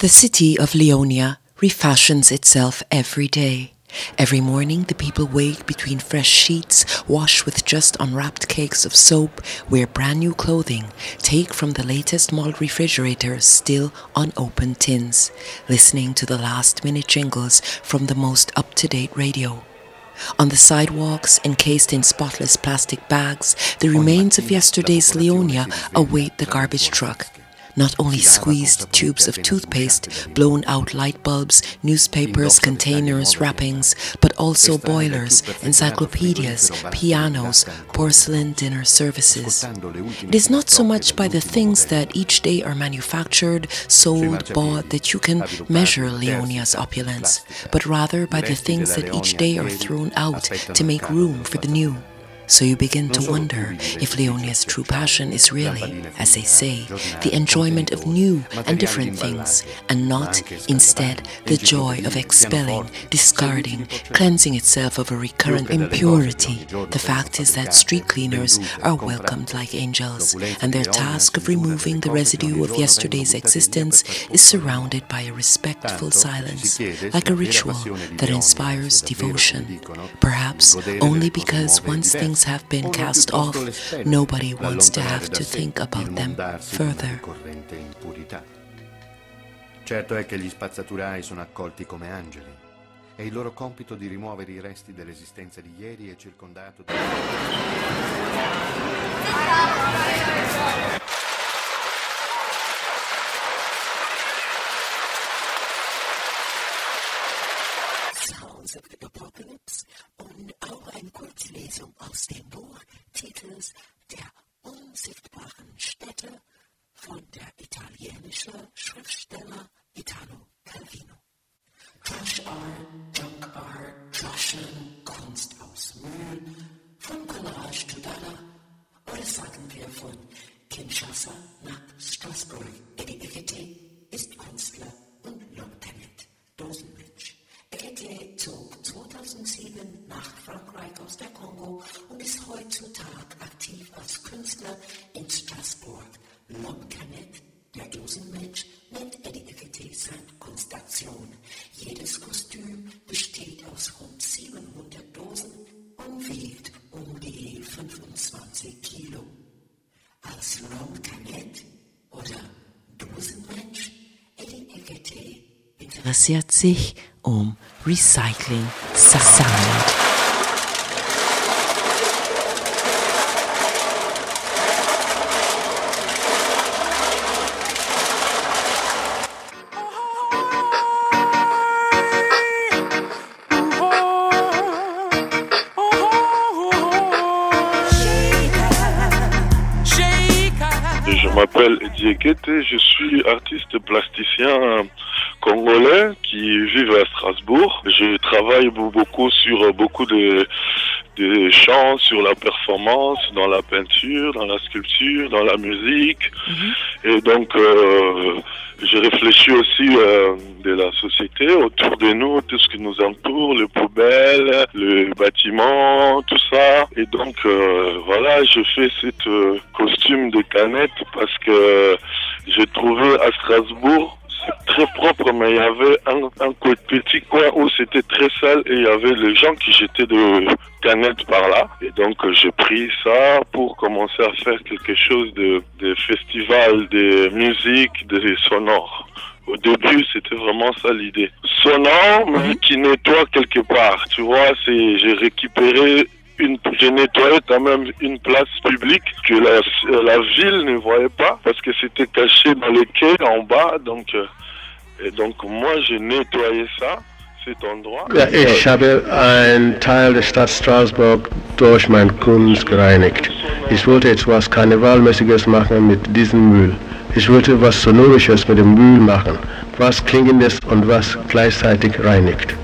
The city of Leonia refashions itself every day. Every morning, the people wake between fresh sheets, wash with just unwrapped cakes of soap, wear brand new clothing, take from the latest mold refrigerators still unopened tins, listening to the last minute jingles from the most up to date radio. On the sidewalks, encased in spotless plastic bags, the remains of yesterday's Leonia await the garbage truck not only squeezed tubes of toothpaste, blown out light bulbs, newspapers, containers, wrappings, but also boilers, encyclopedias, pianos, porcelain dinner services. It is not so much by the things that each day are manufactured, sold, bought that you can measure Leonia's opulence, but rather by the things that each day are thrown out to make room for the new. So you begin to wonder if Leonia's true passion is really, as they say, the enjoyment of new and different things, and not, instead, the joy of expelling, discarding, cleansing itself of a recurrent impurity. The fact is that street cleaners are welcomed like angels, and their task of removing the residue of yesterday's existence is surrounded by a respectful silence, like a ritual that inspires devotion. Perhaps only because once things have been cast off, nobody wants to have to think about them further. Certo è che gli spazzaturai sono accolti come angeli. E il loro compito di rimuovere i resti dell'esistenza di ieri è circondato da... Trashen, Kunst aus Müll, von Collage to Dada oder sagen wir von Kinshasa nach Straßburg. Eddie Ekete ist Künstler und Looktenant, Dosenmensch. Ekete zog 2007 nach Frankreich aus der Kongo und ist heutzutage aktiv als Künstler in Straßburg. Lomkanet, der Dosenmensch, nennt Eddie Ekete seine Kunstaktion. Jedes Kostüm besteht aus rund 700 Dosen und wiegt um die 25 Kilo. Als Lomkanet oder Dosenmensch, Eddie Ekete interessiert sich um Recycling Sound. Je suis artiste plasticien congolais qui vit à Strasbourg. Je travaille beau- beaucoup sur euh, beaucoup de, de chants, sur la performance, dans la peinture, dans la sculpture, dans la musique. Et donc, euh, je réfléchis aussi euh, de la société autour de nous, tout ce qui nous entoure, les poubelles, le bâtiment, tout ça. Et donc, euh, voilà, je fais cette euh, costume de canette parce que j'ai trouvé à Strasbourg très propre, mais il y avait un, un petit coin où c'était très sale et il y avait les gens qui jetaient de canettes par là. Et donc euh, j'ai pris ça pour commencer à faire quelque chose de, de festival, de musique, de sonore. Au début, c'était vraiment ça l'idée. Sonore, mais qui nettoie quelque part. Tu vois, c'est j'ai récupéré une, j'ai nettoyé quand même une place publique que la, la ville ne voyait pas parce que c'était caché dans les quais en bas. Donc, euh, et donc moi, j'ai nettoyé ça. Ja, ich habe einen Teil der Stadt Straßburg durch meine Kunst gereinigt. Ich wollte jetzt was Karnevalmäßiges machen mit diesem Müll. Ich wollte was Sonorisches mit dem Müll machen, was Klingendes und was gleichzeitig reinigt.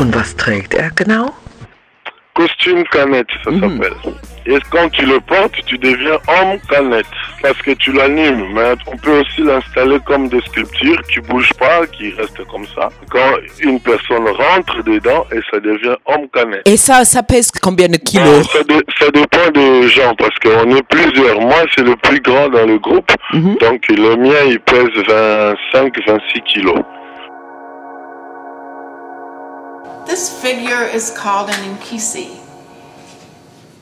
Und was trägt er genau? costume canette, ça Mhm. s'appelle. Et quand tu le portes, tu deviens homme canette. Parce que tu l'animes. Mais on peut aussi l'installer comme des sculptures qui bougent pas, qui restent comme ça. Quand une personne rentre dedans, et ça devient homme canette. Et ça, ça pèse combien de kilos? Ça, dé- ça dépend des gens parce qu'on est plusieurs. Moi, c'est le plus grand dans le groupe. Mhm. Donc, le mien, il pèse 25-26 kilos. This figure is called an Nkisi.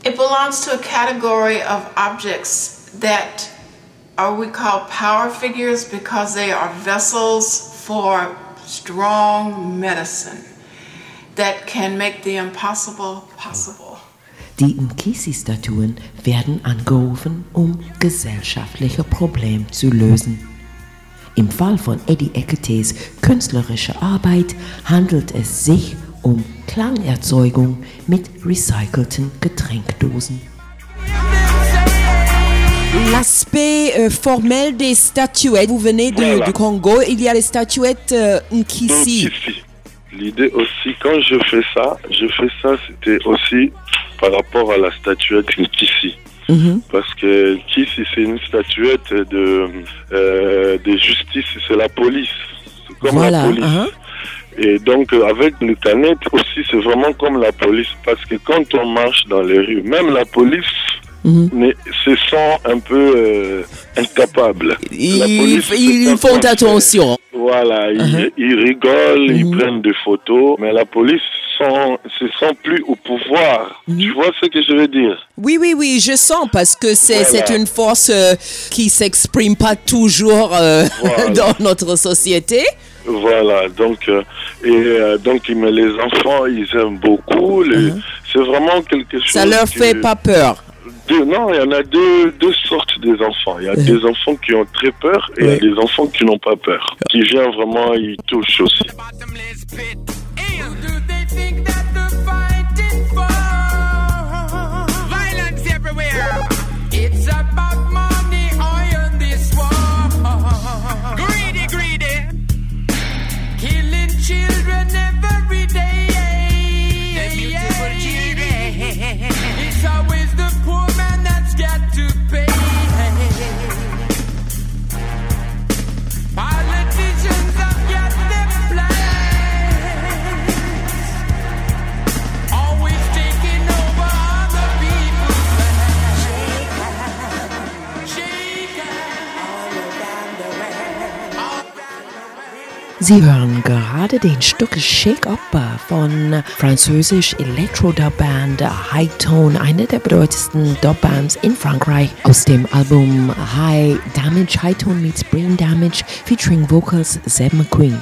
It belongs to a category of objects that are we call power figures because they are vessels for strong medicine that can make the impossible possible. Die Nkisi-Statuen werden angerufen, um gesellschaftliche Probleme zu lösen. Im Fall von Eddie Eketes künstlerischer Arbeit handelt es sich um Klangerzeugung mit recycelten Getränkdosen. L'aspect euh, formel des statuettes, vous venez de- Voilà. du Congo, il y a les statuettes euh, ici, l'idée aussi, quand je fais ça, je fais ça, c'était aussi par rapport à la statuette Kisi. Mhm. Parce que Kisi, c'est une statuette de, euh, de justice, c'est la police. C'est comme Voilà, la police. hein. Et donc, euh, avec canette aussi, c'est vraiment comme la police. Parce que quand on marche dans les rues, même la police Mhm. mais se sent un peu euh, incapable. La Ils, font attention. Voilà, ils, ils rigolent, ils Mhm. prennent des photos, mais la police sent, se sent plus au pouvoir. Mhm. Tu vois ce que je veux dire? Oui, oui, oui, je sens parce que c'est Voilà. une force euh, qui s'exprime pas toujours euh, Voilà. dans notre société. Voilà, donc, euh, et euh, donc mais les enfants, ils aiment beaucoup. les- Mhm. C'est vraiment quelque chose. Ça leur que- fait pas peur. Deux- non, il y en a deux, deux sortes des enfants. Il y a Mhm. des enfants qui ont très peur et il y a des enfants qui n'ont pas peur. Qui viennent vraiment, ils touchent aussi. children never Sie hören gerade den Stück Shake Up von französisch Elektro-Dub-Band High Tone, eine der bedeutendsten Dub-Bands in Frankreich, aus dem Album High Damage, High Tone meets Brain Damage, featuring vocals Zeb McQueen.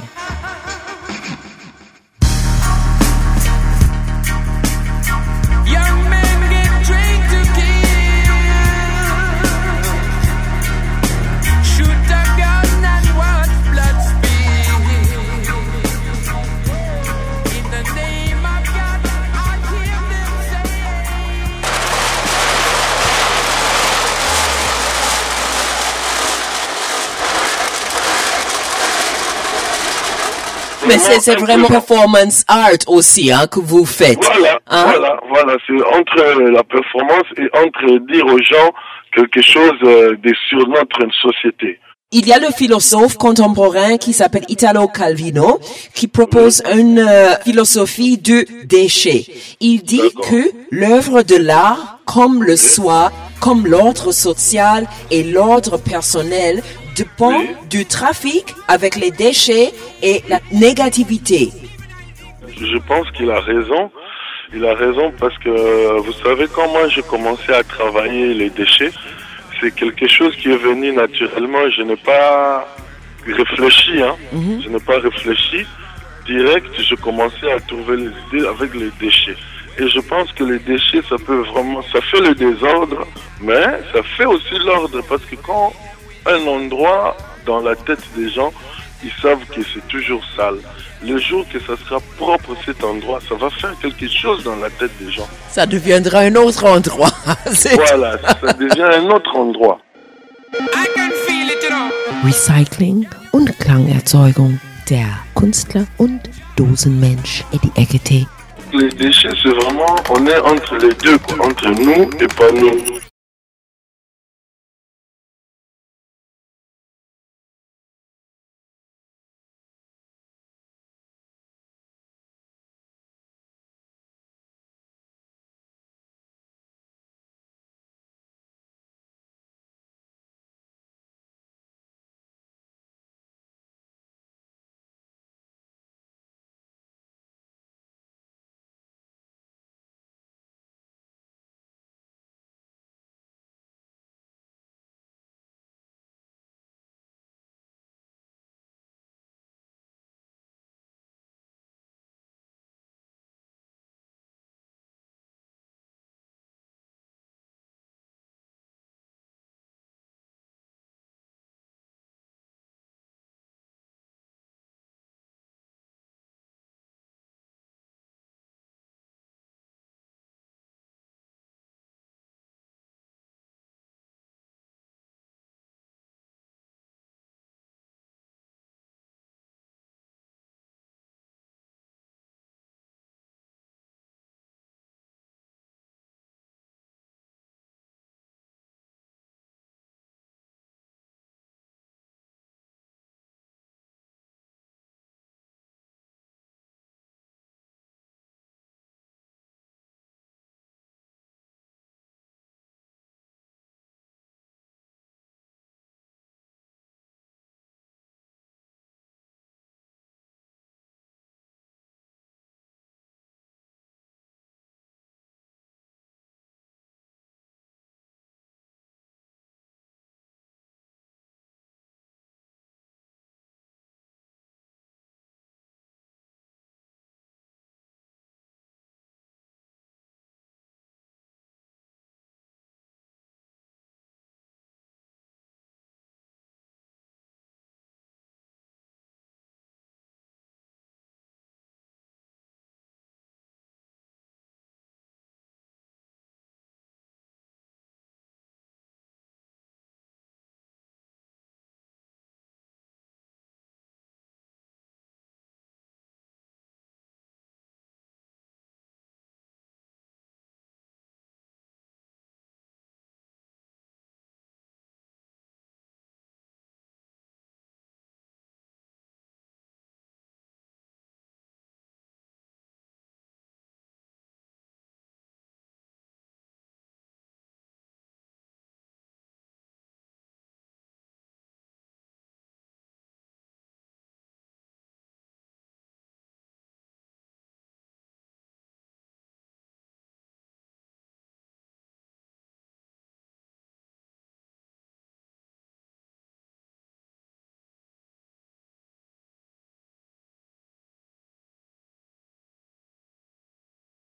Mais c'est vraiment performance art aussi hein, que vous faites. Voilà, Hein? voilà, voilà. C'est entre la performance et entre dire aux gens quelque chose euh, de sur notre société. Il y a le philosophe contemporain qui s'appelle Italo Calvino qui propose une euh, philosophie du déchet. Il dit que l'œuvre de l'art, comme le soi, comme l'ordre social et l'ordre personnel, dépend du trafic avec les déchets et la négativité. Je pense qu'il a raison. Il a raison parce que, vous savez, quand moi j'ai commencé à travailler les déchets, c'est quelque chose qui est venu naturellement. Je n'ai pas réfléchi, hein. Mhm. Je n'ai pas réfléchi. Direct, je commençais à trouver les idées avec les déchets. Et je pense que les déchets, ça peut vraiment, ça fait le désordre, mais ça fait aussi l'ordre parce que quand un endroit dans la tête des gens, ils savent que c'est toujours sale. Le jour que ça sera propre cet endroit, ça va faire quelque chose dans la tête des gens. Ça deviendra un autre endroit. Voilà, ça devient un autre endroit. I can feel it, you know. Recycling und Klangerzeugung. Der Künstler und Dosenmensch Eddie Ekete. les déchets, c'est vraiment, on est entre les deux, entre nous et pas nous.